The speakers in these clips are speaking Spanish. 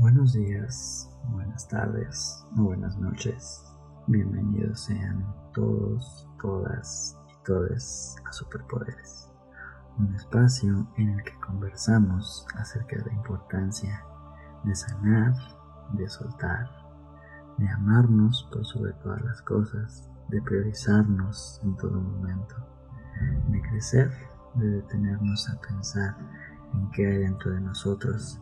Buenos días, buenas tardes buenas noches. Bienvenidos sean todos, todas y todes a Superpoderes, un espacio en el que conversamos acerca de la importancia de sanar, de soltar, de amarnos por sobre todas las cosas, de priorizarnos en todo momento, de crecer, de detenernos a pensar en qué hay dentro de nosotros,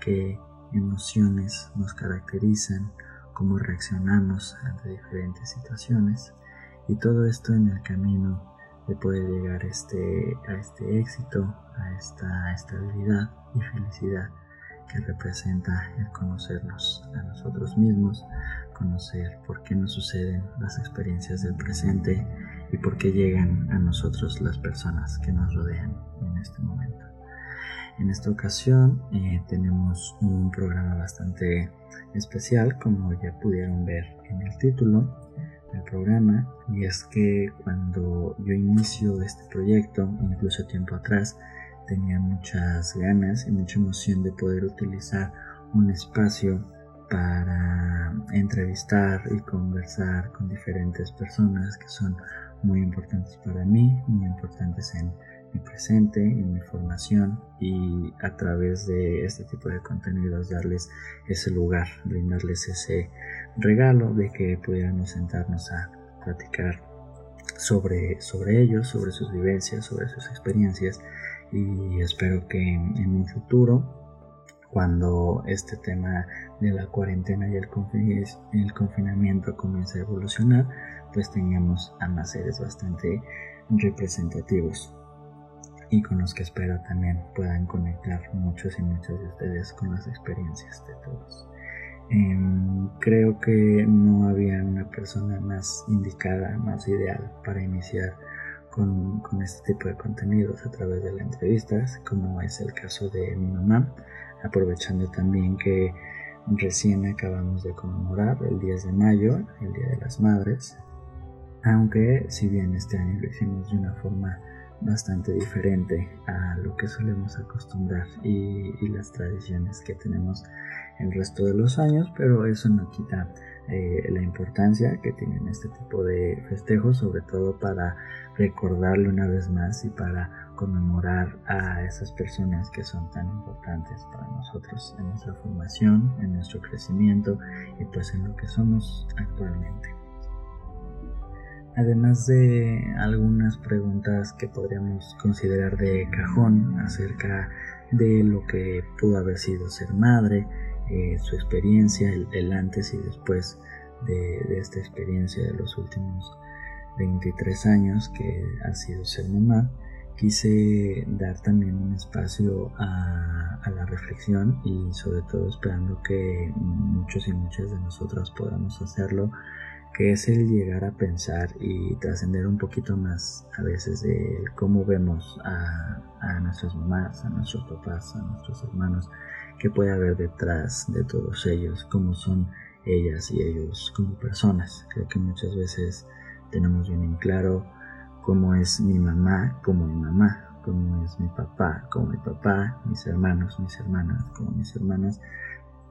qué emociones nos caracterizan, cómo reaccionamos ante diferentes situaciones y todo esto en el camino de poder llegar este, a este éxito, a esta estabilidad y felicidad que representa el conocernos a nosotros mismos, conocer por qué nos suceden las experiencias del presente y por qué llegan a nosotros las personas que nos rodean en este momento. En esta ocasión eh, tenemos un programa bastante especial, como ya pudieron ver en el título del programa, y es que cuando yo inicio este proyecto, incluso tiempo atrás, tenía muchas ganas y mucha emoción de poder utilizar un espacio para entrevistar y conversar con diferentes personas que son muy importantes para mí, muy importantes en mi presente, en mi formación y a través de este tipo de contenidos darles ese lugar, brindarles ese regalo de que pudiéramos sentarnos a platicar sobre, sobre ellos, sobre sus vivencias, sobre sus experiencias y espero que en un futuro cuando este tema de la cuarentena y el, el confinamiento comience a evolucionar, pues tengamos a más seres bastante representativos y con los que espero también puedan conectar muchos y muchos de ustedes con las experiencias de todos. Em, creo que no había una persona más indicada, más ideal para iniciar con, con, este tipo de contenidos a través de las entrevistas, como es el caso de mi mamá, aprovechando también que recién acabamos de conmemorar el 10 de mayo, el Día de las Madres, aunque si bien este año lo hicimos de una forma bastante diferente a lo que solemos acostumbrar y, las tradiciones que tenemos el resto de los años, pero eso no quita eh, la importancia que tienen este tipo de festejos, sobre todo para recordarlo una vez más y para conmemorar a esas personas que son tan importantes para nosotros en nuestra formación, en nuestro crecimiento y pues en lo que somos actualmente además de algunas preguntas que podríamos considerar de cajón acerca de lo que pudo haber sido ser madre, eh, su experiencia, el, antes y después de, esta experiencia de los últimos 23 años que ha sido ser mamá, quise dar también un espacio a, a, la reflexión y sobre todo esperando que muchos y muchas de nosotras podamos hacerlo que es el llegar a pensar y trascender un poquito más a veces de cómo vemos a, nuestras mamás, a nuestros papás, a nuestros hermanos, qué puede haber detrás de todos ellos, cómo son ellas y ellos como personas. Creo que muchas veces tenemos bien en claro cómo es mi mamá como mi mamá, cómo es mi papá como mi papá, mis hermanos, mis hermanas como mis hermanas,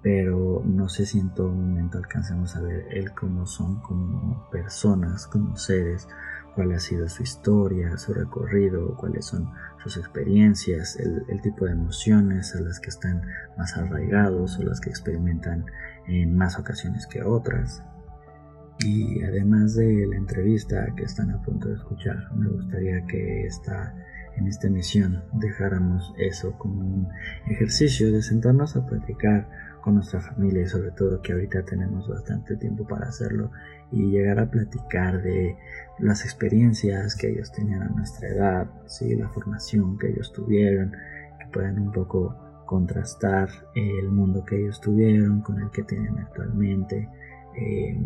pero no sé si en todo momento alcancemos a ver él cómo son como personas, como seres, cuál ha sido su historia, su recorrido, cuáles son sus experiencias, el, tipo de emociones a las que están más arraigados o las que experimentan en más ocasiones que otras. Y además de la entrevista que están a punto de escuchar, me gustaría que esta, en esta emisión dejáramos eso como un ejercicio de sentarnos a platicar con nuestra familia y sobre todo que ahorita tenemos bastante tiempo para hacerlo y llegar a platicar de las experiencias que ellos tenían a nuestra edad, ¿sí? la formación que ellos tuvieron, que puedan un poco contrastar el mundo que ellos tuvieron con el que tienen actualmente. Eh,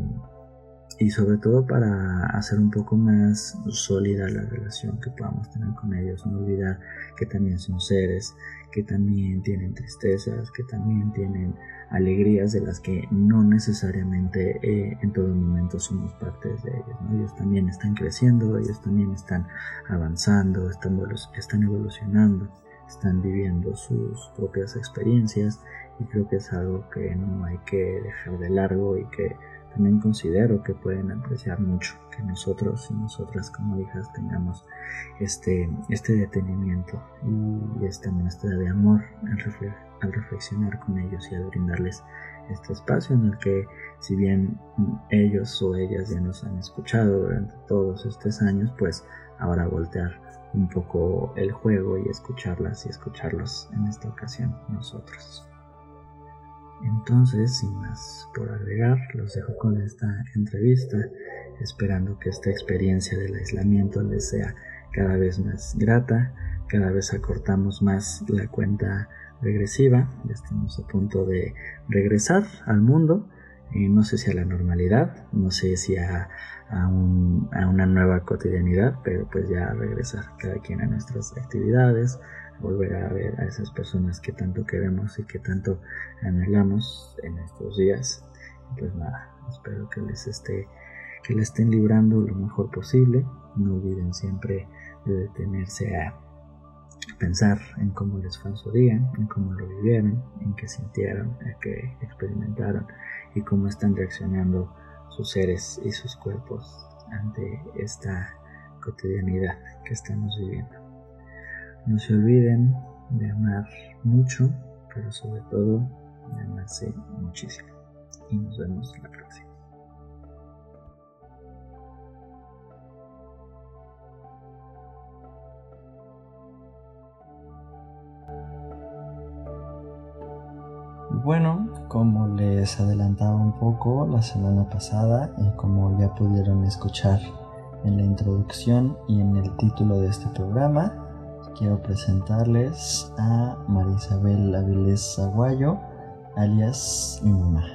y sobre todo para hacer un poco más sólida la relación que podamos tener con ellos, no olvidar que también son seres, que también tienen tristezas, que también tienen alegrías de las que no necesariamente eh, en todo momento somos partes de ellos. Ellos también están creciendo, ellos también están avanzando, están, están evolucionando, están viviendo sus propias experiencias y creo que es algo que no hay que dejar de largo y que también considero que pueden apreciar mucho que nosotros y nosotras como hijas tengamos este, este detenimiento y esta muestra de amor al, reflexionar con ellos y al brindarles este espacio en el que si bien ellos o ellas ya nos han escuchado durante todos estos años, pues ahora voltear un poco el juego y escucharlas y escucharlos en esta ocasión nosotros. Entonces, sin más por agregar, los dejo con esta entrevista, esperando que esta experiencia del aislamiento les sea cada vez más grata, cada vez acortamos más la cuenta regresiva, ya estamos a punto de regresar al mundo, eh, no sé si a la normalidad, no sé si a, a, una nueva cotidianidad, pero pues ya regresar cada quien a nuestras actividades, volver a ver a esas personas que tanto queremos y que tanto anhelamos en estos días. Pues nada, espero que les esté que le estén librando lo mejor posible. No olviden siempre de detenerse a pensar en cómo les fue su día, en cómo lo vivieron, en qué sintieron, en qué experimentaron y cómo están reaccionando sus seres y sus cuerpos ante esta cotidianidad que estamos viviendo. No se olviden de amar mucho, pero sobre todo de amarse muchísimo. Y nos vemos la próxima. Bueno, como les adelantaba un poco la semana pasada y como ya pudieron escuchar en la introducción y en el título de este programa, quiero presentarles a Marisabel Avilés Aguayo, alias mi mamá.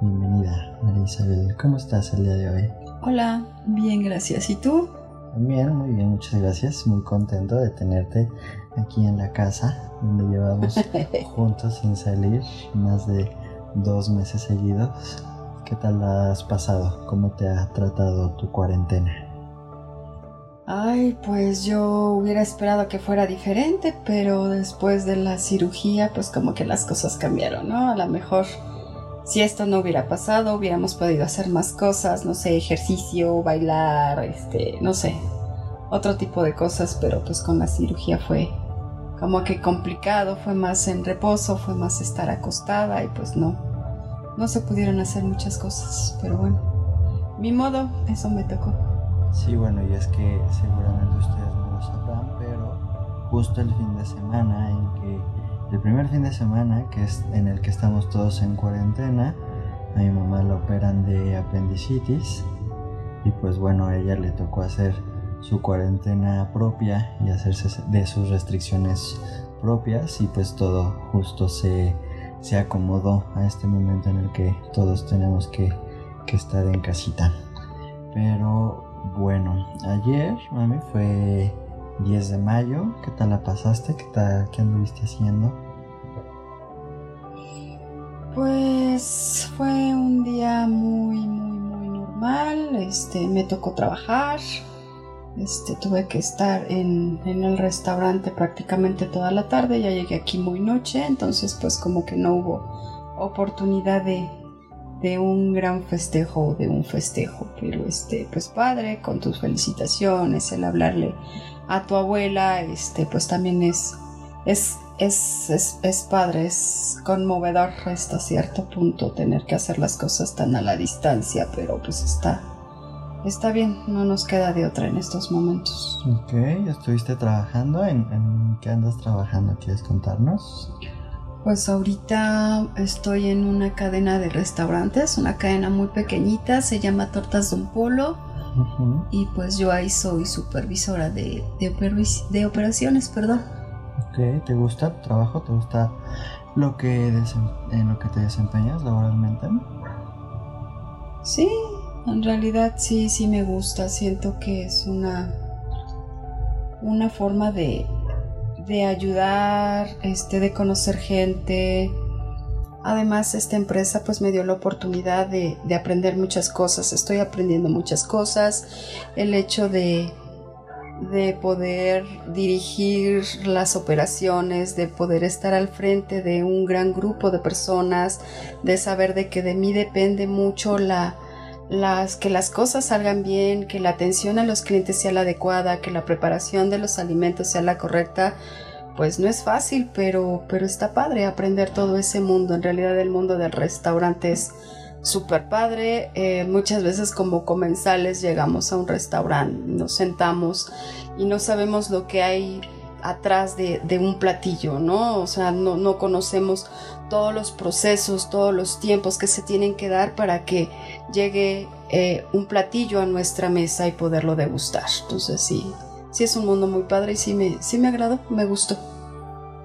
Bienvenida, Marisabel. ¿Cómo estás el día de hoy? Hola, bien, gracias. ¿Y tú? Bien, muy bien, muchas gracias. Muy contento de tenerte aquí en la casa, donde llevamos juntos sin salir más de dos meses seguidos. ¿Qué tal has pasado? ¿Cómo te ha tratado tu cuarentena? Ay, pues yo hubiera esperado que fuera diferente, pero después de la cirugía, pues como que las cosas cambiaron, ¿no? A lo mejor si esto no hubiera pasado, hubiéramos podido hacer más cosas, no sé, ejercicio, bailar, este, no sé, otro tipo de cosas, pero pues con la cirugía fue como que complicado, fue más en reposo, fue más estar acostada y pues no, no se pudieron hacer muchas cosas, pero bueno, mi modo, eso me tocó. Sí, bueno, y es que seguramente ustedes no lo sabrán, pero justo el fin de semana en que el primer fin de semana, que es en el que estamos todos en cuarentena, a mi mamá la operan de apendicitis y pues bueno, a ella le tocó hacer su cuarentena propia y hacerse de sus restricciones propias y pues todo justo se, se acomodó a este momento en el que todos tenemos que, que estar en casita. Pero bueno, ayer, mami, fue 10 de mayo. ¿Qué tal la pasaste? ¿Qué tal? ¿Qué anduviste haciendo? Pues fue un día muy, muy, muy normal. Este, me tocó trabajar. Este, tuve que estar en, en, el restaurante prácticamente toda la tarde. Ya llegué aquí muy noche, entonces pues como que no hubo oportunidad de, de un gran festejo de un festejo. Pero este, pues padre, con tus felicitaciones, el hablarle a tu abuela, este, pues también es, es, es, es, padre, es conmovedor hasta cierto punto tener que hacer las cosas tan a la distancia, pero pues está, está bien, no nos queda de otra en estos momentos. Ok, ¿estuviste trabajando? ¿En, en qué andas trabajando? ¿Quieres contarnos? Pues ahorita estoy en una cadena de restaurantes, una cadena muy pequeñita, se llama Tortas Don Polo y pues yo ahí soy supervisora de, de, operaciones, perdón. Ok, ¿te gusta tu trabajo? ¿Te gusta lo que en lo que te desempeñas laboralmente? Sí, en realidad sí, sí me gusta. Siento que es una, una forma de, de ayudar, este, de conocer gente, Además, esta empresa pues me dio la oportunidad de, aprender muchas cosas. Estoy aprendiendo muchas cosas. El hecho de, de poder dirigir las operaciones, de poder estar al frente de un gran grupo de personas, de saber de que de mí depende mucho la, las, que las cosas salgan bien, que la atención a los clientes sea la adecuada, que la preparación de los alimentos sea la correcta, pues no es fácil, pero, pero está padre aprender todo ese mundo. En realidad el mundo del restaurante es súper padre. Eh, muchas veces como comensales llegamos a un restaurante, nos sentamos y no sabemos lo que hay atrás de, un platillo, ¿no? O sea, no, no, conocemos todos los procesos, todos los tiempos que se tienen que dar para que llegue eh, un platillo a nuestra mesa y poderlo degustar. Entonces sí, sí es un mundo muy padre y sí me, sí me agradó, me gustó.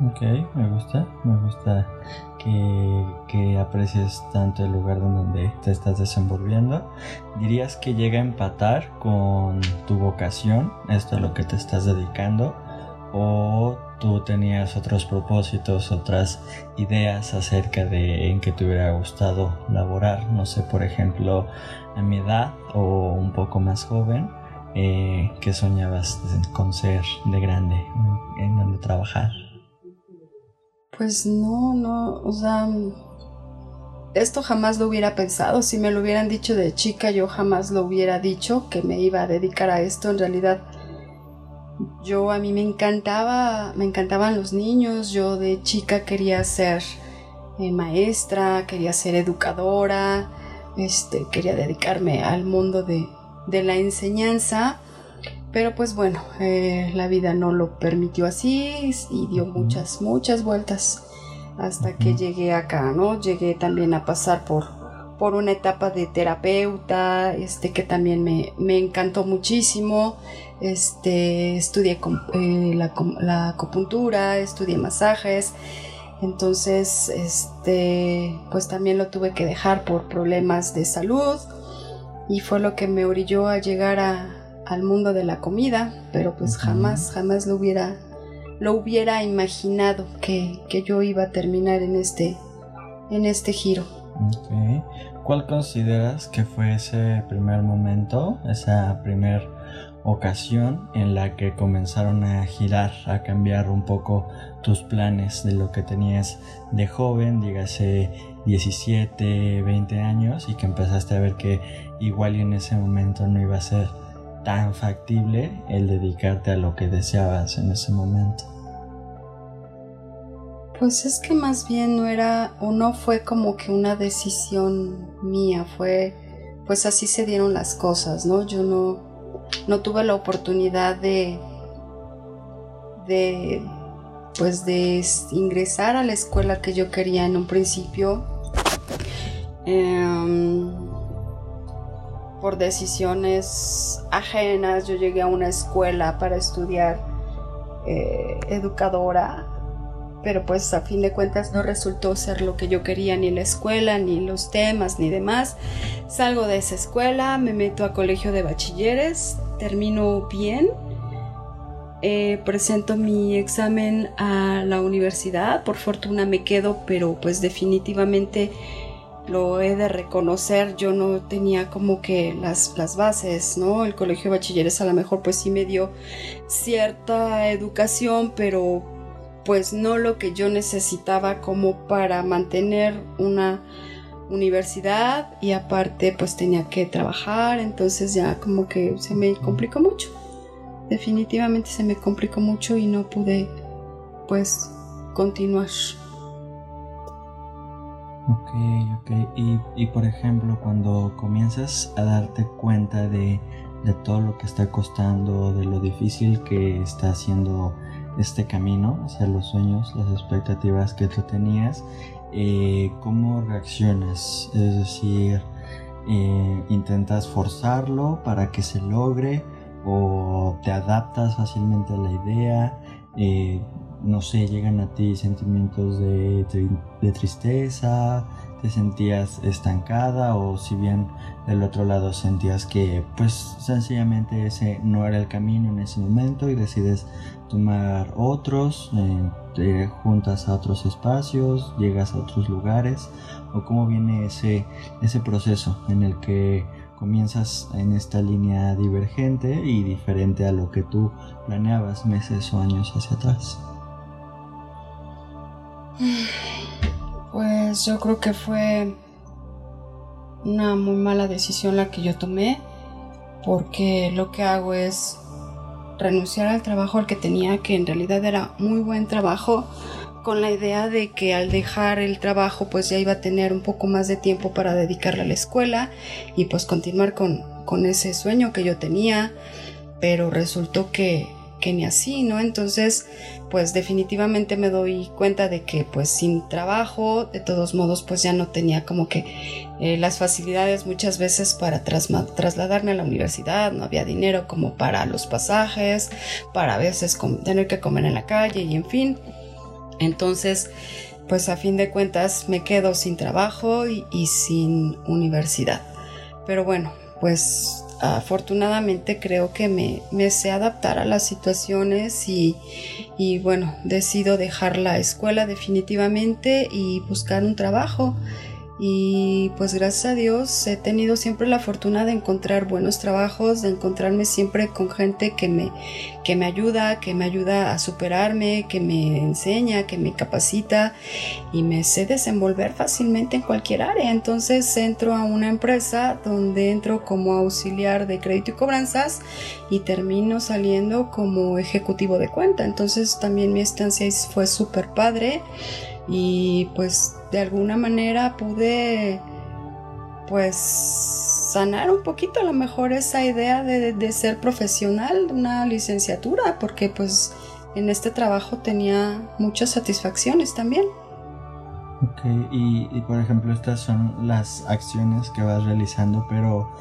Ok, me gusta, me gusta que, aprecies tanto el lugar donde te estás desenvolviendo. ¿Dirías que llega a empatar con tu vocación, esto a lo que te estás dedicando? ¿O tú tenías otros propósitos, otras ideas acerca de en qué te hubiera gustado laborar? No sé, por ejemplo, a mi edad o un poco más joven. Eh, ¿Qué soñabas con ser de grande? ¿En dónde trabajar? Pues no, no, o sea, esto jamás lo hubiera pensado. Si me lo hubieran dicho de chica, yo jamás lo hubiera dicho que me iba a dedicar a esto. En realidad, yo a mí me encantaba, me encantaban los niños. Yo de chica quería ser eh, maestra, quería ser educadora, este, quería dedicarme al mundo de, de la enseñanza. Pero pues bueno, eh, la vida no lo permitió así y dio muchas, muchas vueltas hasta que llegué acá, ¿no? Llegué también a pasar por, por una etapa de terapeuta, este, que también me, encantó muchísimo. Este, estudié eh, la, la, acupuntura, estudié masajes. Entonces, este, pues también lo tuve que dejar por problemas de salud y fue lo que me orilló a llegar a, al mundo de la comida, pero pues jamás, jamás lo hubiera, lo hubiera imaginado que, yo iba a terminar en este, en este giro. ¿Cuál consideras que fue ese primer momento, esa primera ocasión en la que comenzaron a girar, a cambiar un poco tus planes de lo que tenías de joven, dígase 17, 20 años, y que empezaste a ver que igual y en ese momento no iba a ser tan factible el dedicarte a lo que deseabas en ese momento? Pues es que más bien no era o no fue como que una decisión mía, fue pues así se dieron las cosas, ¿no? Yo no, no tuve la oportunidad de de pues de ingresar a la escuela que yo quería en un principio. Em, por decisiones ajenas, yo llegué a una escuela para estudiar eh, educadora, pero pues a fin de cuentas no resultó ser lo que yo quería, ni la escuela, ni los temas, ni demás. Salgo de esa escuela, me meto a colegio de bachilleres, termino bien. Eh, presento mi examen a la universidad, por fortuna me quedo, pero pues definitivamente lo he de reconocer, yo no tenía como que las, las bases, ¿no? El colegio de bachilleres a lo mejor pues sí me dio cierta educación, pero pues no lo que yo necesitaba como para mantener una universidad y aparte pues tenía que trabajar, entonces ya como que se me complicó mucho. Definitivamente se me complicó mucho y no pude pues continuar. Ok, ok. Y, y, por ejemplo, cuando comienzas a darte cuenta de, de, todo lo que está costando, de lo difícil que está haciendo este camino hacia los sueños, las expectativas que tú tenías, eh, ¿cómo reaccionas? Es decir, eh, ¿intentas forzarlo para que se logre o te adaptas fácilmente a la idea? Eh, no sé, llegan a ti sentimientos de, tristeza, te sentías estancada o si bien del otro lado sentías que pues sencillamente ese no era el camino en ese momento y decides tomar otros, eh, te juntas a otros espacios, llegas a otros lugares o cómo viene ese, ese proceso en el que comienzas en esta línea divergente y diferente a lo que tú planeabas meses o años hacia atrás? Pues yo creo que fue una muy mala decisión la que yo tomé porque lo que hago es renunciar al trabajo al que tenía, que en realidad era muy buen trabajo, con la idea de que al dejar el trabajo pues ya iba a tener un poco más de tiempo para dedicarle a la escuela y pues continuar con, con ese sueño que yo tenía, pero resultó que, que ni así, ¿no? Entonces, pues definitivamente me doy cuenta de que pues sin trabajo, de todos modos, pues ya no tenía como que eh, las facilidades muchas veces para trasladarme a la universidad, no había dinero como para los pasajes, para a veces tener que comer en la calle y en fin. Entonces, pues a fin de cuentas me quedo sin trabajo y sin universidad. Pero bueno, pues afortunadamente creo que me, me, sé adaptar a las situaciones y, y, bueno, decido dejar la escuela definitivamente y buscar un trabajo y pues gracias a Dios he tenido siempre la fortuna de encontrar buenos trabajos, de encontrarme siempre con gente que me, que me ayuda, que me ayuda a superarme, que me enseña, que me capacita y me sé desenvolver fácilmente en cualquier área. Entonces entro a una empresa donde entro como auxiliar de crédito y cobranzas y termino saliendo como ejecutivo de cuenta. Entonces también mi estancia fue súper padre y pues de alguna manera pude pues sanar un poquito a lo mejor esa idea de, ser profesional, una licenciatura, porque pues en este trabajo tenía muchas satisfacciones también. Ok, y, y, por ejemplo estas son las acciones que vas realizando, pero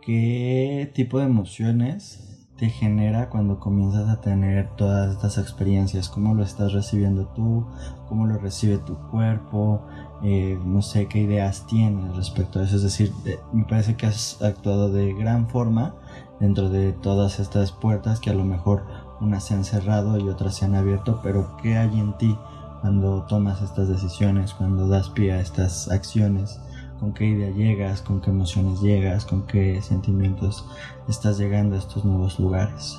¿qué tipo de emociones te genera cuando comienzas a tener todas estas experiencias? ¿Cómo lo estás recibiendo tú? ¿Cómo lo recibe tu cuerpo? Eh, no sé qué ideas tienes respecto a eso. Es decir, me parece que has actuado de gran forma dentro de todas estas puertas que a lo mejor unas se han cerrado y otras se han abierto, pero ¿qué hay en ti cuando tomas estas decisiones, cuando das pie a estas acciones? con qué idea llegas, con qué emociones llegas, con qué sentimientos estás llegando a estos nuevos lugares.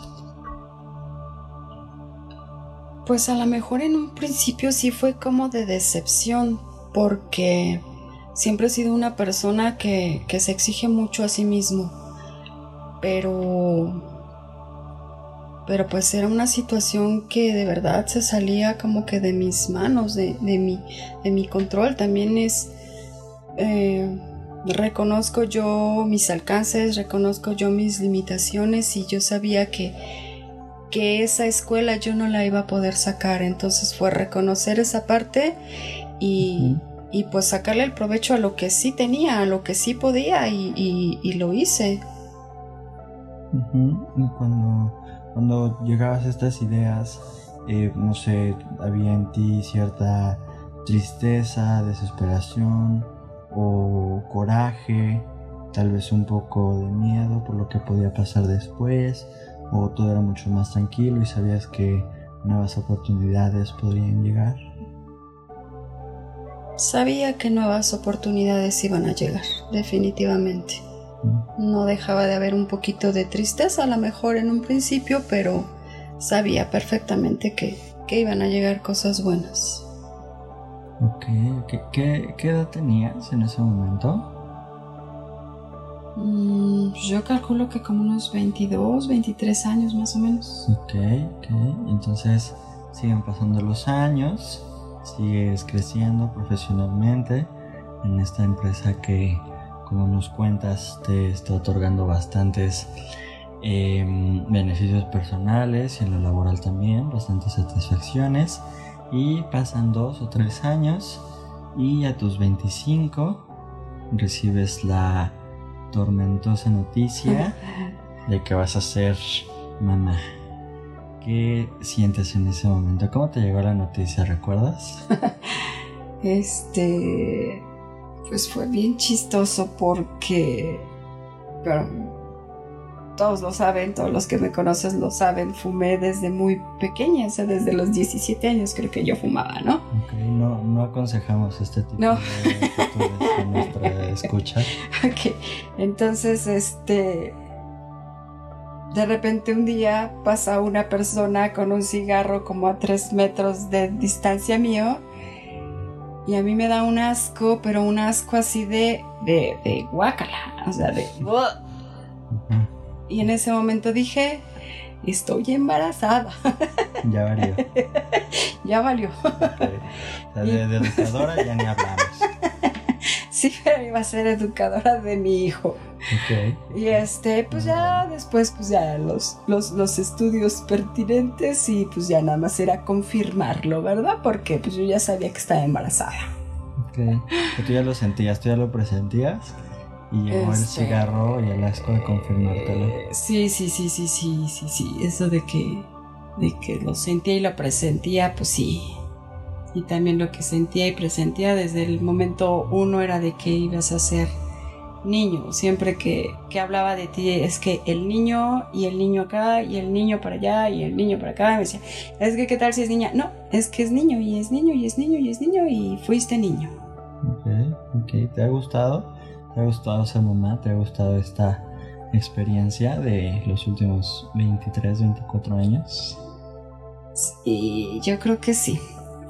Pues a lo mejor en un principio sí fue como de decepción, porque siempre he sido una persona que, se exige mucho a sí mismo, pero pero pues era una situación que de verdad se salía como que de mis manos, de, de, mi, de mi control. También es, eh, reconozco yo mis alcances, reconozco yo mis limitaciones y yo sabía que, que esa escuela yo no la iba a poder sacar. Entonces fue reconocer esa parte y, y pues sacarle el provecho a lo que sí tenía, a lo que sí podía y, y, lo hice. Y cuando, cuando llegabas a estas ideas, eh, no sé, había en ti cierta tristeza, desesperación, o coraje, tal vez un poco de miedo por lo que podía pasar después, o todo era mucho más tranquilo y sabías que nuevas oportunidades podrían llegar? Sabía que nuevas oportunidades iban a llegar, definitivamente. Mm. No dejaba de haber un poquito de tristeza, a lo mejor en un principio, pero sabía perfectamente que, que iban a llegar cosas buenas. Ok, ¿Qué, edad tenías en ese momento? Mm, yo calculo que como unos 22, 23 años más o menos. Ok, ok. Entonces siguen pasando los años, sigues creciendo profesionalmente en esta empresa que, como nos cuentas, te está otorgando bastantes em, beneficios personales y en lo laboral también, bastantes satisfacciones. Y pasan dos o tres años y a tus 25 recibes la tormentosa noticia de que vas a ser mamá. ¿Qué sientes en ese momento? ¿Cómo te llegó la noticia? ¿Recuerdas? este. Pues fue bien chistoso porque. Pero. Todos lo saben, todos los que me conocen lo saben, fumé desde muy pequeña, o sea, desde los 17 años creo que yo fumaba, ¿no? Ok, no, no aconsejamos este tipo No. de a nuestra escucha. Ok, entonces, este, de repente un día pasa una persona con un cigarro como a tres metros de distancia mío y a mí me da un asco, pero un asco así de, de, de guácala, o sea, de... Ujú. Y en ese momento dije, estoy embarazada, Ya varió. ya valió. De, de educadora ya ni hablamos. Sí, pero iba a ser educadora de mi hijo. Ok. Y este, pues ya después, pues ya los, los, los estudios pertinentes y pues ya nada más era confirmarlo, ¿verdad? Porque pues yo ya sabía que estaba embarazada. Ok. Tú ya lo sentías, tú ya lo presentías. Y llegó el Este- cigarro y el asco de confirmártelo. Eh, sí, sí, sí, sí, sí, sí, sí. Eso de que, de que lo sentía y lo presentía, pues sí. Y también lo que sentía y presentía desde el momento uno era de que ibas a ser niño. Siempre que, que hablaba de ti es que el niño y el niño acá y el niño para allá y el niño para acá. Me decía, es que qué tal si es niña. No, es que es niño y es niño y es niño y es niño y fuiste niño. Ok, ok. ¿Te ha gustado? ¿Te ha gustado ser mamá? ¿Te ha gustado esta experiencia de los últimos 23, 24 años? Y yo creo que sí.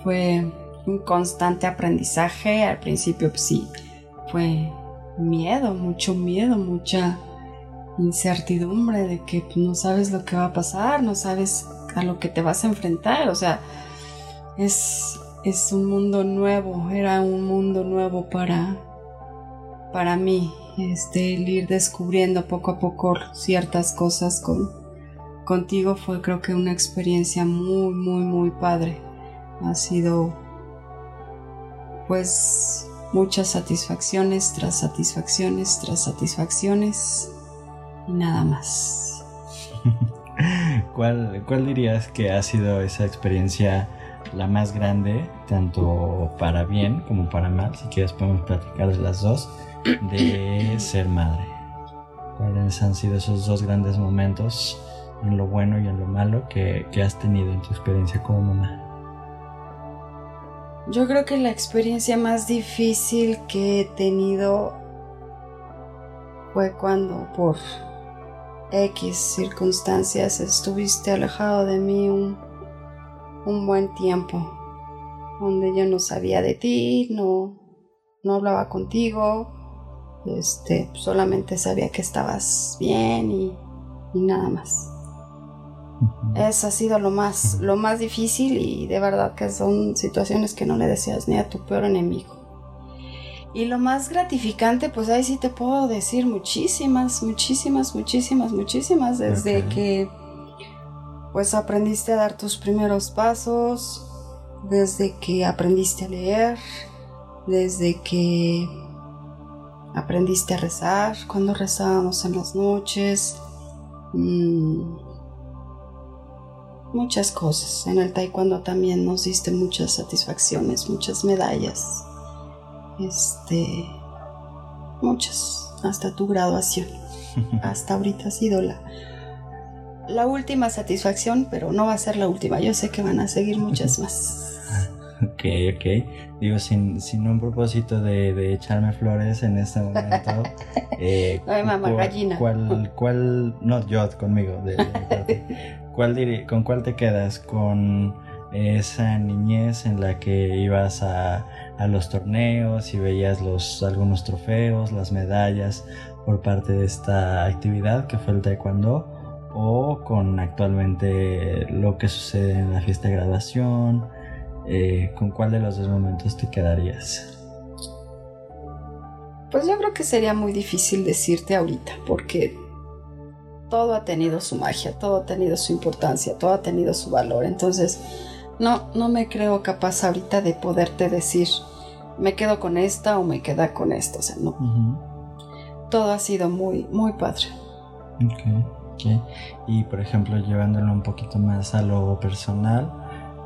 Fue un constante aprendizaje. Al principio, pues sí, fue miedo, mucho miedo, mucha incertidumbre de que no sabes lo que va a pasar, no sabes a lo que te vas a enfrentar. O sea, es, es un mundo nuevo, era un mundo nuevo para, para mí. Este, el ir descubriendo poco a poco ciertas cosas con, contigo fue creo que una experiencia muy, muy, muy padre. Ha sido pues muchas satisfacciones tras satisfacciones tras satisfacciones y nada más. ¿Cuál, ¿Cuál dirías que ha sido esa experiencia la más grande, tanto para bien como para mal? Si quieres podemos platicar de las dos, de ser madre. ¿Cuáles han sido esos dos grandes momentos en lo bueno y en lo malo que, que has tenido en tu experiencia como mamá? Yo creo que la experiencia más difícil que he tenido fue cuando por X circunstancias estuviste alejado de mí un, un buen tiempo, donde yo no sabía de ti, no, no hablaba contigo, este, solamente sabía que estabas bien y, y nada más. Eso ha sido lo más, lo más difícil y de verdad que son situaciones que no le deseas ni a tu peor enemigo. Y lo más gratificante, pues ahí sí te puedo decir muchísimas, muchísimas, muchísimas, muchísimas, desde que pues aprendiste a dar tus primeros pasos, desde que aprendiste a leer, desde que aprendiste a rezar, cuando rezábamos en las noches. mm, muchas cosas. En el taekwondo también nos diste muchas satisfacciones, muchas medallas. Este. Muchas. Hasta tu graduación. Hasta ahorita ha sido la. La última satisfacción, pero no va a ser la última. Yo sé que van a seguir muchas más. Ok, ok. Digo, sin, sin un propósito de, de echarme flores en este momento. eh, Ay, mamá, cu- gallina. ¿Cuál, cuál, no, yo conmigo, de, de mi parte. ¿Cuál ¿Con cuál te quedas? ¿Con esa niñez en la que ibas a, a los torneos y veías los, algunos trofeos, las medallas por parte de esta actividad que fue el taekwondo? ¿O con actualmente lo que sucede en la fiesta de graduación? Eh, ¿Con cuál de los dos momentos te quedarías? Pues yo creo que sería muy difícil decirte ahorita, porque todo ha tenido su magia, todo ha tenido su importancia, todo ha tenido su valor. Entonces, no, no me creo capaz ahorita de poderte decir, me quedo con esta o me queda con esta. O sea, no. Todo ha sido muy, muy padre. Ok, ok. Y por ejemplo, llevándolo un poquito más a lo personal,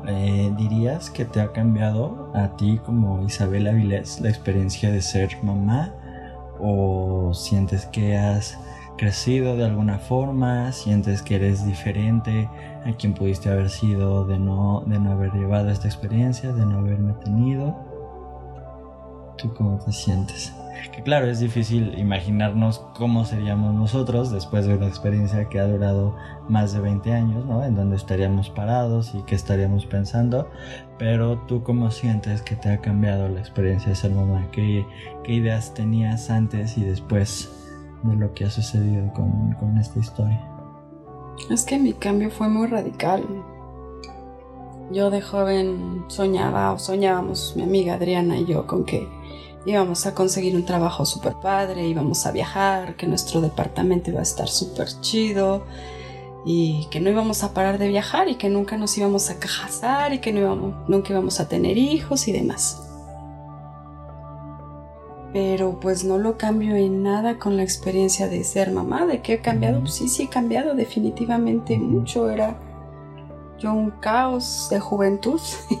eh, ¿dirías que te ha cambiado a ti como Isabel Avilés la experiencia de ser mamá? ¿O sientes que has crecido de alguna forma, sientes que eres diferente a quien pudiste haber sido de no, de no haber llevado esta experiencia, de no haberme tenido. ¿Tú cómo te sientes? Que claro, es difícil imaginarnos cómo seríamos nosotros después de una experiencia que ha durado más de 20 años, ¿no? En donde estaríamos parados y qué estaríamos pensando, pero tú cómo sientes que te ha cambiado la experiencia de ser mamá, qué, qué ideas tenías antes y después de lo que ha sucedido con, con esta historia. Es que mi cambio fue muy radical. Yo de joven soñaba o soñábamos, mi amiga Adriana y yo, con que íbamos a conseguir un trabajo súper padre, íbamos a viajar, que nuestro departamento iba a estar súper chido y que no íbamos a parar de viajar y que nunca nos íbamos a casar y que no íbamos, nunca íbamos a tener hijos y demás. Pero pues no lo cambio en nada con la experiencia de ser mamá, de que he cambiado, pues sí, sí he cambiado definitivamente mucho, era yo un caos de juventud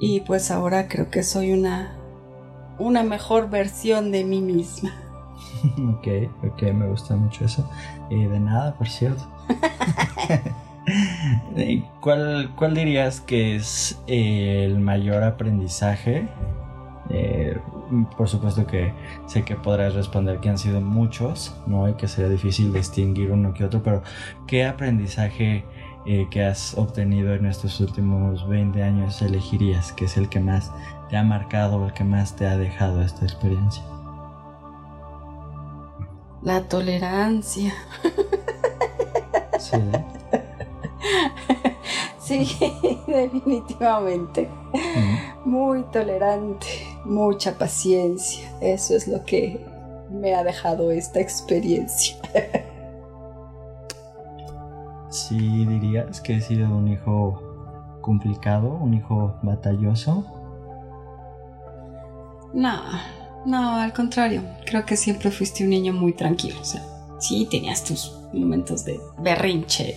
y pues ahora creo que soy una una mejor versión de mí misma. ok, ok, me gusta mucho eso. Y de nada, por cierto. ¿Cuál, ¿Cuál, dirías que es el mayor aprendizaje? Eh, por supuesto que sé que podrás responder que han sido muchos, ¿no? Y que sería difícil distinguir uno que otro, pero ¿qué aprendizaje eh, que has obtenido en estos últimos 20 años elegirías que es el que más te ha marcado o el que más te ha dejado esta experiencia? La tolerancia. Sí. sí, definitivamente. Muy tolerante, mucha paciencia. Eso es lo que me ha dejado esta experiencia. ¿Sí dirías que he sido un hijo complicado, un hijo batalloso? No, no, al contrario. Creo que siempre fuiste un niño muy tranquilo. O sea, sí tenías tus momentos de berrinche,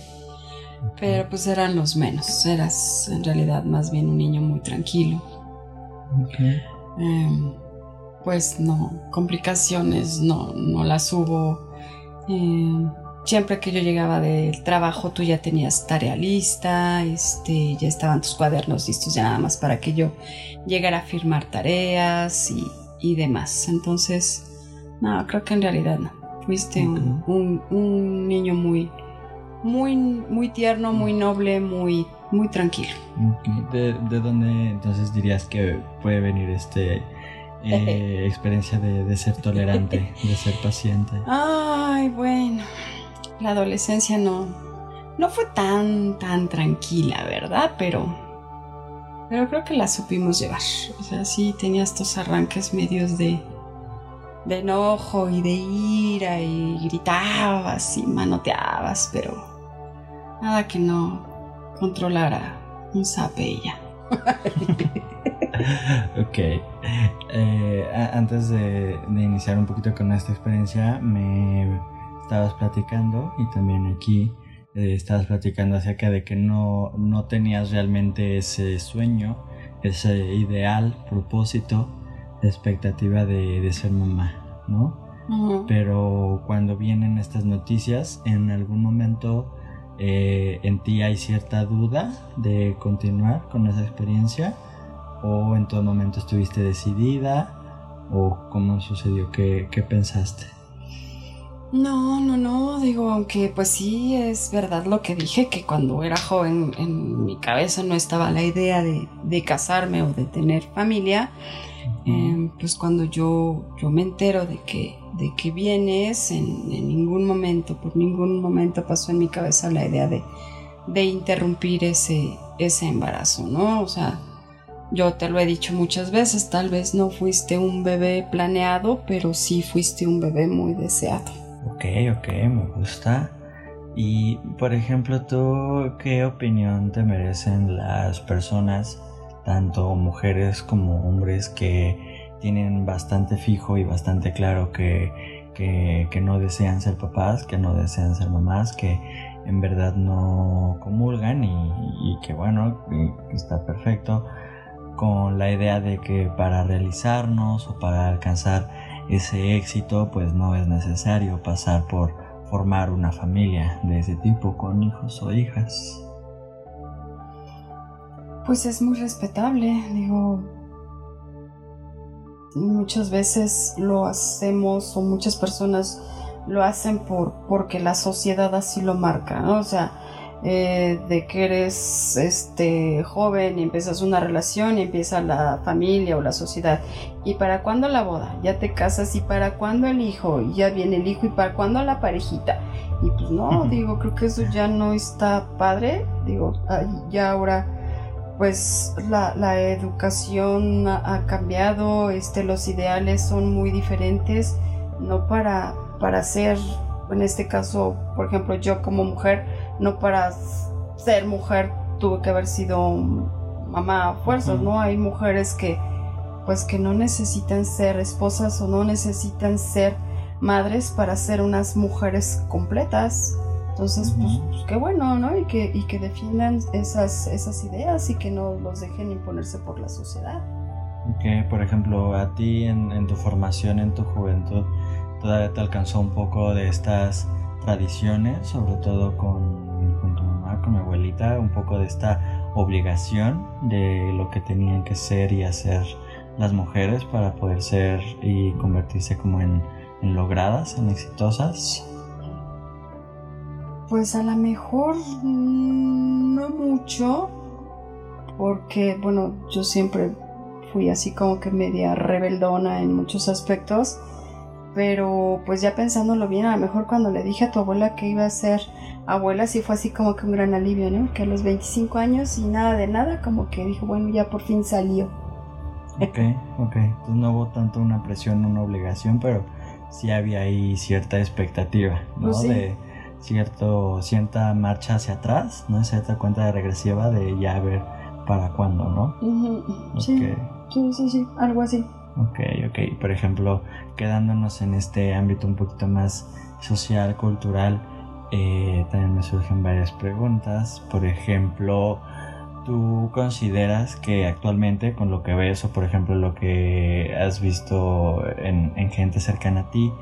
pero pues eran los menos. Eras en realidad más bien un niño muy tranquilo. Em, pues no, complicaciones no, no las hubo. Eh, siempre que yo llegaba del trabajo tú ya tenías tarea lista, este, ya estaban tus cuadernos listos ya nada más para que yo llegara a firmar tareas y, demás. Entonces, no, creo que en realidad no. Fuiste un, niño muy, muy, muy tierno, muy noble, muy, muy tranquilo. ¿De, dónde entonces dirías que puede venir este eh, experiencia de, de ser tolerante, de ser paciente? Ay, bueno la adolescencia no, no fue tan, tan tranquila, ¿verdad? Pero, pero creo que la supimos llevar. O sea, sí tenía estos arranques medios de, de enojo y de ira y gritabas y manoteabas, pero nada que no controlara un sape ya. ok. Eh, antes de, de, iniciar un poquito con esta experiencia, me estabas platicando y también aquí eh, estabas platicando acerca de que no, no tenías realmente ese sueño, ese ideal, propósito, expectativa de, ser mamá, ¿no? Pero cuando vienen estas noticias, en algún momento eh, en ti hay cierta duda de continuar con esa experiencia o en todo momento estuviste decidida o cómo sucedió, qué, qué pensaste. No, no, no, digo, aunque pues sí es verdad lo que dije, que cuando era joven en mi cabeza no estaba la idea de, casarme o de tener familia, em, pues cuando yo, yo me entero de que, de que vienes, en, ningún momento, por ningún momento pasó en mi cabeza la idea de, de interrumpir ese, ese embarazo, ¿no? O sea, yo te lo he dicho muchas veces, tal vez no fuiste un bebé planeado, pero sí fuiste un bebé muy deseado. Ok, ok, me gusta. Y por ejemplo, ¿tú qué opinión te merecen las personas, tanto mujeres como hombres, que tienen bastante fijo y bastante claro que, que, no desean ser papás, que no desean ser mamás, que en verdad no comulgan y, y que bueno, está perfecto con la idea de que para realizarnos o para alcanzar ese éxito, pues no es necesario pasar por formar una familia de ese tipo con hijos o hijas. Pues es muy respetable, digo, muchas veces lo hacemos o muchas personas lo hacen por porque la sociedad así lo marca, ¿no? O sea, eh, de que eres este joven y empiezas una relación y empieza la familia o la sociedad. ¿Y para cuándo la boda? Ya te casas y para cuándo el hijo? Y ya viene el hijo y para cuándo la parejita. Y pues no, digo, creo que eso ya no está padre. Digo, ya ahora pues la, la educación ha, cambiado, este, los ideales son muy diferentes, no para, para ser, en este caso, por ejemplo, yo como mujer, no para ser mujer tuve que haber sido mamá a fuerzas, ¿no? Hay mujeres que pues que no necesitan ser esposas o no necesitan ser madres para ser unas mujeres completas. Entonces, pues, pues, qué bueno, ¿no? Y que, y que defiendan esas, esas ideas y que no los dejen imponerse por la sociedad. Que, por ejemplo, a ti en, en, tu formación, en tu juventud, todavía te alcanzó un poco de estas tradiciones, sobre todo con, con tu mamá, con mi abuelita, un poco de esta obligación de lo que tenían que ser y hacer las mujeres para poder ser y convertirse como en, en logradas, en exitosas. Pues a lo mejor no mucho, porque bueno, yo siempre fui así como que media rebeldona en muchos aspectos, pero pues ya pensándolo bien, a lo mejor cuando le dije a tu abuela que iba a ser abuela, sí fue así como que un gran alivio, ¿no? Que a los 25 años y nada de nada, como que dijo, bueno, ya por fin salió. Ok, ok, entonces no hubo tanto una presión, una obligación, pero sí había ahí cierta expectativa, ¿no? Pues de cierto, cierta marcha hacia atrás, ¿no? Cierta cuenta de regresiva de ya ver para cuándo, ¿no? sí, sí, sí, sí, algo así. Ok, ok. Por ejemplo, quedándonos en este ámbito un poquito más social, cultural, eh, también me surgen varias preguntas. Por ejemplo, ¿tú consideras que actualmente con lo que ves o por ejemplo lo que has visto en, en gente cercana a ti,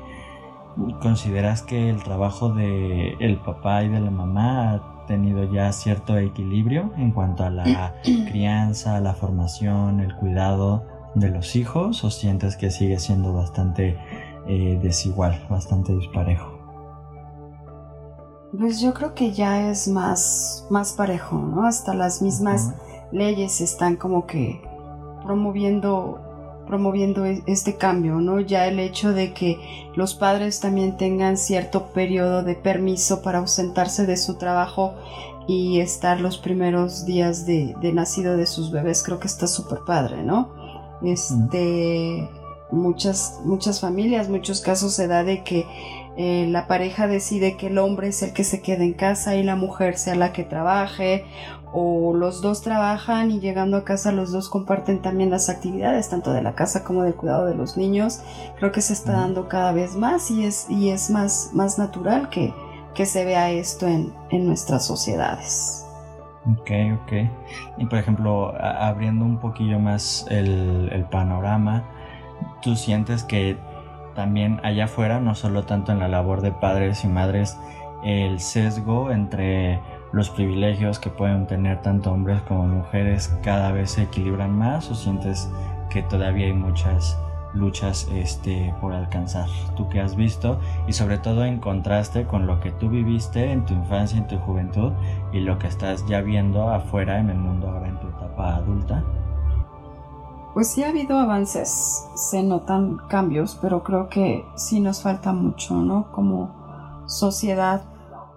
¿Consideras que el trabajo de el papá y de la mamá ha tenido ya cierto equilibrio en cuanto a la crianza, la formación, el cuidado de los hijos o sientes que sigue siendo bastante eh, desigual, bastante disparejo? Pues yo creo que ya es más, más parejo, ¿no? Hasta las mismas leyes están como que promoviendo promoviendo e-, este cambio, ¿no? Ya el hecho de que los padres también tengan cierto periodo de permiso para ausentarse de su trabajo y estar los primeros días de, nacido de sus bebés, creo que está súper padre, ¿no? Este, muchas, muchas familias, muchos casos se da de que eh, la pareja decide que el hombre es el que se quede en casa y la mujer sea la que trabaje o los dos trabajan y llegando a casa los dos comparten también las actividades, tanto de la casa como del cuidado de los niños. Creo que se está dando cada vez más y es, y es más, más natural que, que se vea esto en, en nuestras sociedades. Ok, ok. Y por ejemplo, abriendo un poquillo más el, el panorama, ¿tú sientes que también allá afuera, no solo tanto en la labor de padres y madres, el sesgo entre los privilegios que pueden tener tanto hombres como mujeres cada vez se equilibran más o sientes que todavía hay muchas luchas este, por alcanzar? ¿Tú qué has visto? Y sobre todo en contraste con lo que tú viviste en tu infancia, en tu juventud y lo que estás ya viendo afuera en el mundo ahora en tu etapa adulta. Pues sí ha habido avances, se notan cambios, pero creo que sí nos falta mucho, ¿no? Como sociedad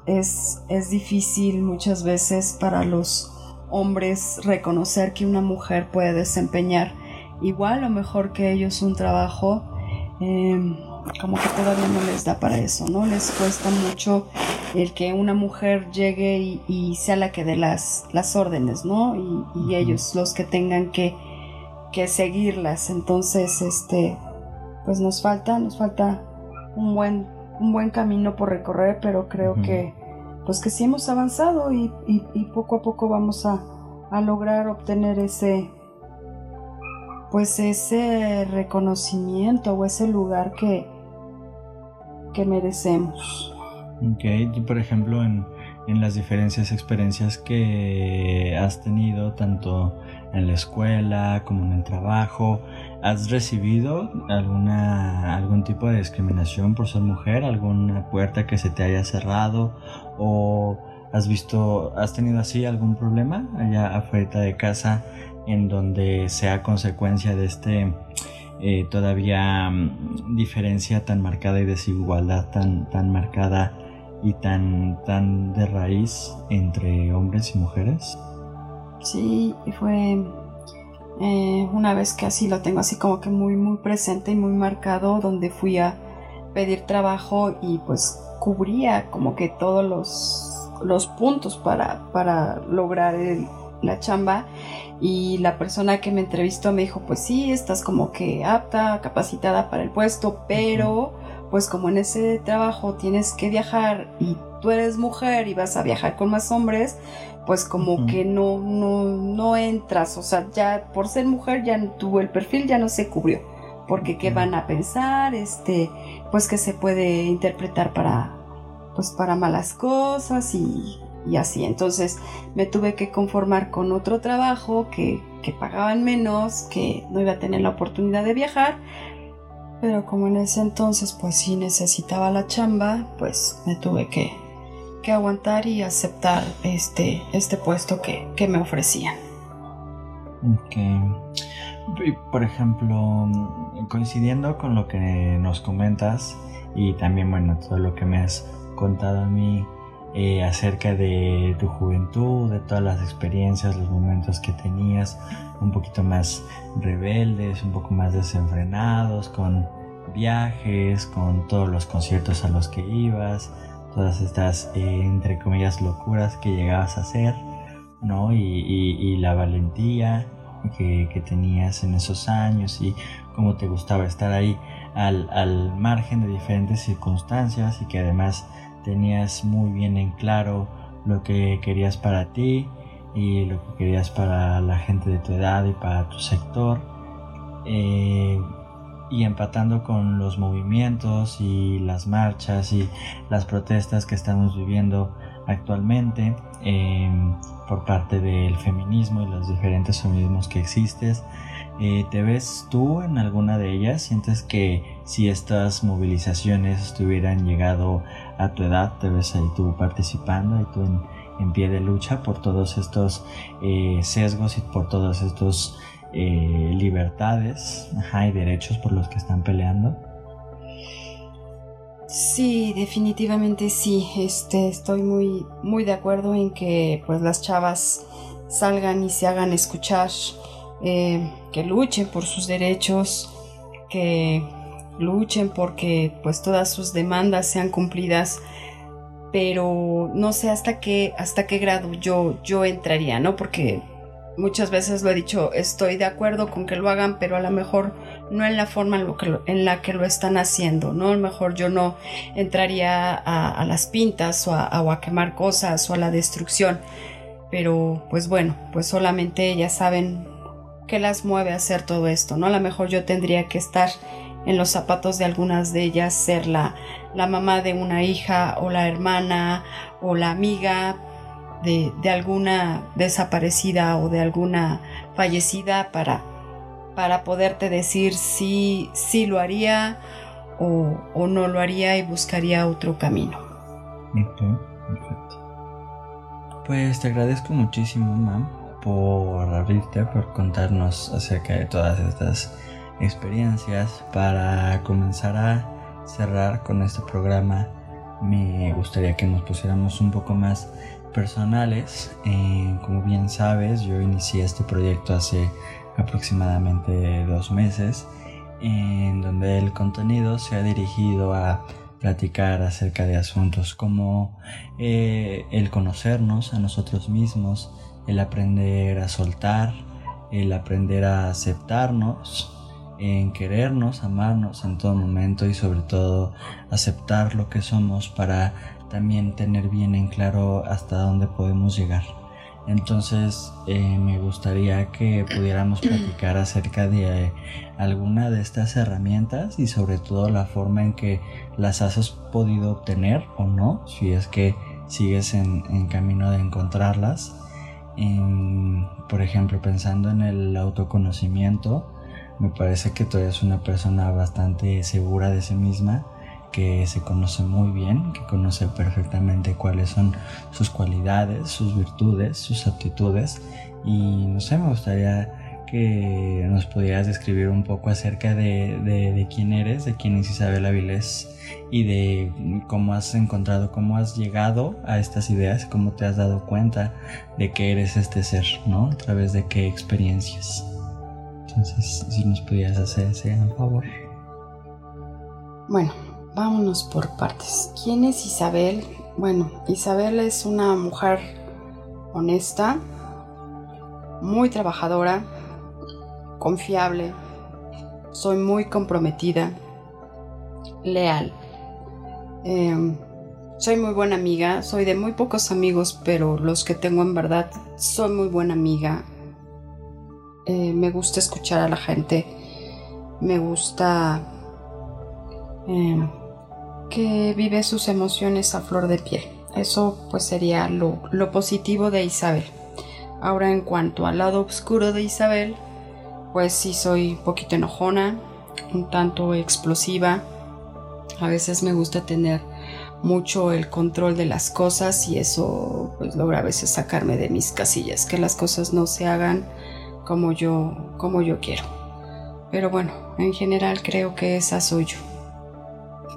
es, es difícil muchas veces para los hombres reconocer que una mujer puede desempeñar igual o mejor que ellos un trabajo. Em, como que todavía no les da para eso, ¿no? Les cuesta mucho el que una mujer llegue y, sea la que dé las, las órdenes, ¿no? Y, ellos los que tengan que, que, seguirlas. Entonces, este, pues nos falta, nos falta un buen un buen camino por recorrer, pero creo que pues que sí hemos avanzado y, poco a poco vamos a, lograr obtener ese pues ese reconocimiento o ese lugar que, que merecemos. Ok, por ejemplo en, en las diferentes experiencias que has tenido, tanto en la escuela como en el trabajo, ¿has recibido alguna, algún tipo de discriminación por ser mujer? ¿Alguna puerta que se te haya cerrado? ¿O has visto, has tenido así algún problema allá afuera de casa en donde sea consecuencia de este eh, todavía mm, diferencia tan marcada y desigualdad tan, tan marcada y tan, tan de raíz entre hombres y mujeres? Sí, fue eh, una vez que así lo tengo así como que muy muy presente y muy marcado donde fui a pedir trabajo y pues cubría como que todos los, los puntos para, para lograr la chamba y la persona que me entrevistó me dijo, pues sí, estás como que apta, capacitada para el puesto, pero pues como en ese trabajo tienes que viajar y tú eres mujer y vas a viajar con más hombres, pues como que no, no, no entras, o sea, ya por ser mujer ya tuvo el perfil ya no se cubrió, porque qué van a pensar, este, pues que se puede interpretar para, pues para malas cosas y y así. Entonces me tuve que conformar con otro trabajo que, que, pagaban menos, que no iba a tener la oportunidad de viajar. Pero como en ese entonces pues sí necesitaba la chamba, pues me tuve que, que aguantar y aceptar este, este puesto que, que me ofrecían. Ok. Por ejemplo, coincidiendo con lo que nos comentas y también, bueno, todo lo que me has contado a mí eh, acerca de tu juventud, de todas las experiencias, los momentos que tenías, un poquito más rebeldes, un poco más desenfrenados, con viajes, con todos los conciertos a los que ibas, todas estas, eh, entre comillas, locuras que llegabas a hacer, ¿no? Y, la valentía que, que, tenías en esos años y cómo te gustaba estar ahí al, al margen de diferentes circunstancias y que además tenías muy bien en claro lo que querías para ti y lo que querías para la gente de tu edad y para tu sector. Eh, y empatando con los movimientos y las marchas y las protestas que estamos viviendo actualmente eh, por parte del feminismo y los diferentes feminismos que existes. Eh, ¿Te ves tú en alguna de ellas? ¿Sientes que si estas movilizaciones estuvieran llegado a tu edad, te ves ahí tú participando y tú en, pie de lucha por todos estos eh, sesgos y por todos estos eh, libertades y derechos por los que están peleando? Sí, definitivamente sí. Este, estoy muy, muy de acuerdo en que pues las chavas salgan y se hagan escuchar, eh, que luchen por sus derechos, que luchen porque pues todas sus demandas sean cumplidas pero no sé hasta qué hasta qué grado yo yo entraría no porque muchas veces lo he dicho estoy de acuerdo con que lo hagan pero a lo mejor no en la forma en, la que lo están haciendo no a lo mejor yo no entraría a, las pintas o a, o a quemar cosas o a la destrucción pero pues bueno pues solamente ellas saben qué las mueve a hacer todo esto no a lo mejor yo tendría que estar en los zapatos de algunas de ellas ser la, la mamá de una hija o la hermana o la amiga de, alguna desaparecida o de alguna fallecida para, para poderte decir si, si lo haría o, o, no lo haría y buscaría otro camino. perfecto. Pues te agradezco muchísimo, mam, por abrirte, por contarnos acerca de todas estas experiencias para comenzar a cerrar con este programa. Me gustaría que nos pusiéramos un poco más personales. Eh, como bien sabes yo inicié este proyecto hace aproximadamente dos meses en donde el contenido se ha dirigido a platicar acerca de asuntos como eh, el conocernos a nosotros mismos el aprender a soltar el aprender a aceptarnos en querernos, amarnos en todo momento y sobre todo aceptar lo que somos para también tener bien en claro hasta dónde podemos llegar. Entonces eh, me gustaría que pudiéramos platicar acerca de alguna de estas herramientas y sobre todo la forma en que las has podido obtener o no, si es que sigues en, camino de encontrarlas. por ejemplo, pensando en el autoconocimiento, me parece que tú eres una persona bastante segura de sí misma que se conoce muy bien, que conoce perfectamente cuáles son sus cualidades, sus virtudes, sus aptitudes y no sé, me gustaría que nos pudieras describir un poco acerca de, quién eres, de quién es Isabel Avilés y de cómo has encontrado, cómo has llegado a estas ideas, cómo te has dado cuenta de que eres este ser, ¿no? A través de qué experiencias. Entonces, si nos pudieras hacer ese favor. Bueno, vámonos por partes. ¿Quién es Isabel? Bueno, Isabel es una mujer honesta, muy trabajadora, confiable, soy muy comprometida, leal. Em, soy muy buena amiga, soy de muy pocos amigos, pero los que tengo en verdad soy muy buena amiga. Eh, me gusta escuchar a la gente, me gusta em, que vive sus emociones a flor de piel. Eso pues sería lo, positivo de Isabel. Ahora en cuanto al lado oscuro de Isabel, pues sí soy un poquito enojona, un tanto explosiva. A veces me gusta tener mucho el control de las cosas y eso pues logra a veces sacarme de mis casillas, que las cosas no se hagan como yo como yo quiero. Pero bueno, en general creo que esa soy yo.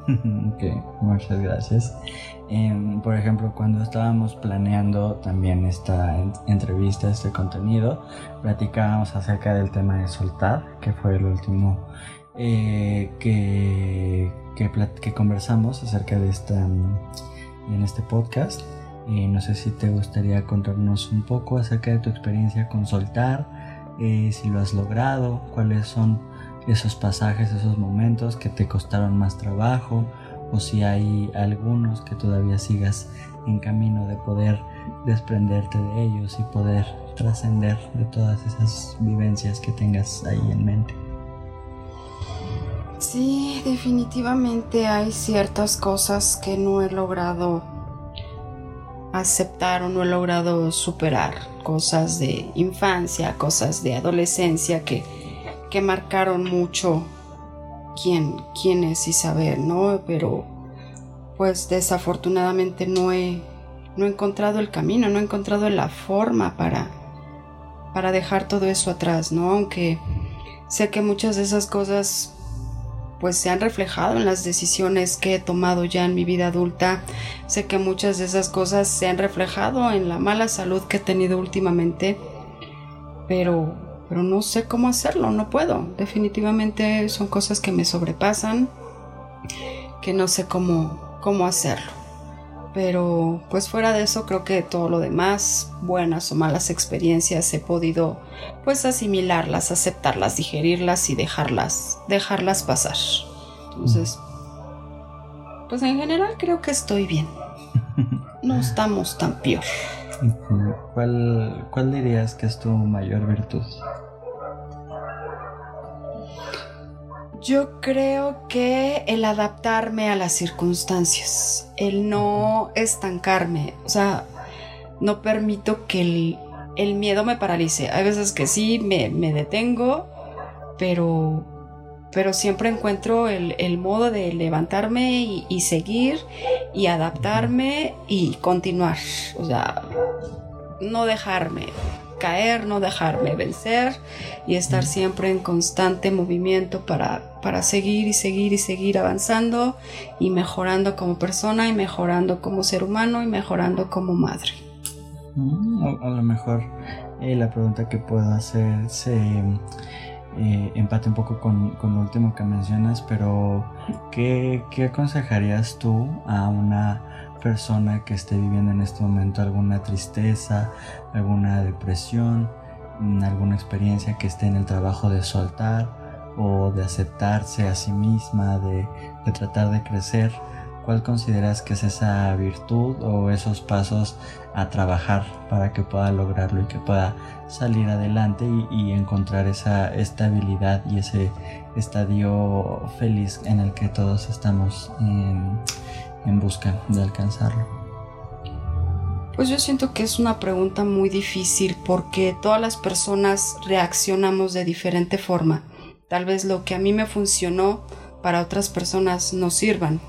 ok, muchas gracias. Em, por ejemplo, cuando estábamos planeando también esta entrevista, este contenido, platicábamos acerca del tema de soltar, que fue el último eh, que, que, conversamos acerca de esta en este podcast. Y no sé si te gustaría contarnos un poco acerca de tu experiencia con soltar, eh, si lo has logrado, cuáles son esos pasajes, esos momentos que te costaron más trabajo o si hay algunos que todavía sigas en camino de poder desprenderte de ellos y poder trascender de todas esas vivencias que tengas ahí en mente. Sí, definitivamente hay ciertas cosas que no he logrado aceptar o no he logrado superar, cosas de infancia, cosas de adolescencia que que marcaron mucho quién, quién es Isabel, ¿no? Pero pues desafortunadamente no he, no he encontrado el camino, no he encontrado la forma para, para dejar todo eso atrás, ¿no? Aunque sé que muchas de esas cosas pues se han reflejado en las decisiones que he tomado ya en mi vida adulta. Sé que muchas de esas cosas se han reflejado en la mala salud que he tenido últimamente, pero pero no sé cómo hacerlo, no puedo. Definitivamente son cosas que me sobrepasan, que no sé cómo, cómo hacerlo. Pero pues fuera de eso creo que todo lo demás, buenas o malas experiencias, he podido pues asimilarlas, aceptarlas, digerirlas y dejarlas, dejarlas pasar. Entonces, pues en general creo que estoy bien. No estamos tan peor. ¿Cuál, ¿Cuál dirías que es tu mayor virtud? Yo creo que el adaptarme a las circunstancias, el no estancarme, o sea, no permito que el, miedo me paralice. Hay veces que sí, me, detengo, pero, pero siempre encuentro el, modo de levantarme y, y, seguir y adaptarme y continuar. O sea, no dejarme caer, no dejarme vencer y estar siempre en constante movimiento para, para seguir y seguir y seguir avanzando y mejorando como persona y mejorando como ser humano y mejorando como madre. Mm, a, lo mejor eh, la pregunta que puedo hacer se eh, empate un poco con, con, lo último que mencionas, pero ¿qué, ¿qué aconsejarías tú a una persona que esté viviendo en este momento alguna tristeza, alguna depresión, alguna experiencia que esté en el trabajo de soltar o de aceptarse a sí misma, de, tratar de crecer, ¿cuál consideras que es esa virtud o esos pasos a trabajar para que pueda lograrlo y que pueda salir adelante y, encontrar esa estabilidad y ese estadio feliz en el que todos estamos en busca de alcanzarlo? Pues yo siento que es una pregunta muy difícil porque todas las personas reaccionamos de diferente forma. Tal vez lo que a mí me funcionó para otras personas no sirvan.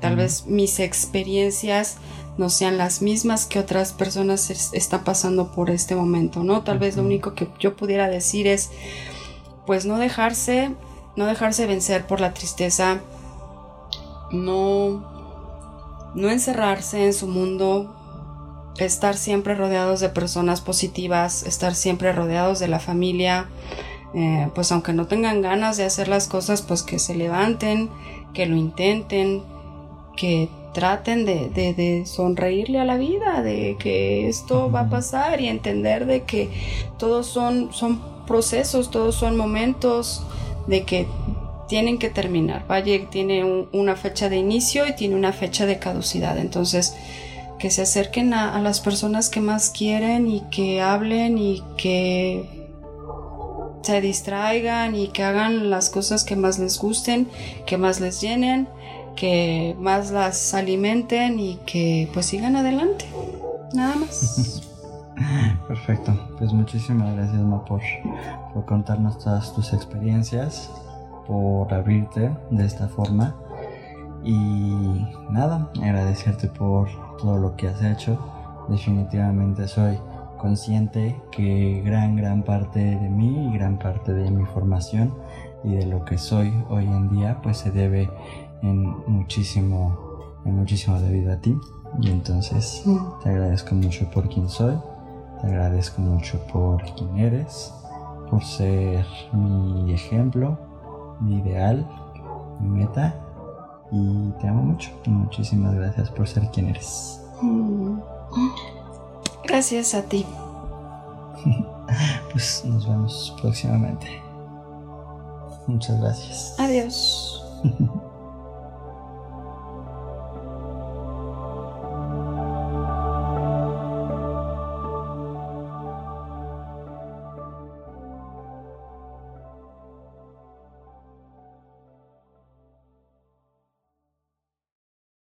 Tal vez mis experiencias no sean las mismas que otras personas están pasando por este momento, ¿no? Tal vez lo único que yo pudiera decir es, pues no dejarse, no dejarse vencer por la tristeza, no, no encerrarse en su mundo, estar siempre rodeados de personas positivas, estar siempre rodeados de la familia, eh, pues aunque no tengan ganas de hacer las cosas, pues que se levanten, que lo intenten, que traten de, sonreírle a la vida, de que esto va a pasar y entender de que todos son, son procesos, todos son momentos, de que tienen que terminar. Valle tiene una fecha de inicio y tiene una fecha de caducidad. Entonces, que se acerquen a, las personas que más quieren y que hablen y que se distraigan y que hagan las cosas que más les gusten, que más les llenen, que más las alimenten y que pues sigan adelante. Nada más. Perfecto, pues muchísimas gracias Ma por, por contarnos todas tus experiencias, por abrirte de esta forma y nada, agradecerte por todo lo que has hecho. Definitivamente soy consciente que gran, gran parte de mí y gran parte de mi formación y de lo que soy hoy en día pues se debe en muchísimo, en muchísimo debido a ti. Y entonces te agradezco mucho por quien soy, te agradezco mucho por quien eres, por ser mi ejemplo, mi ideal, mi meta y te amo mucho. Muchísimas gracias por ser quien eres. Mm. Gracias a ti. pues nos vemos próximamente. Muchas gracias. Adiós.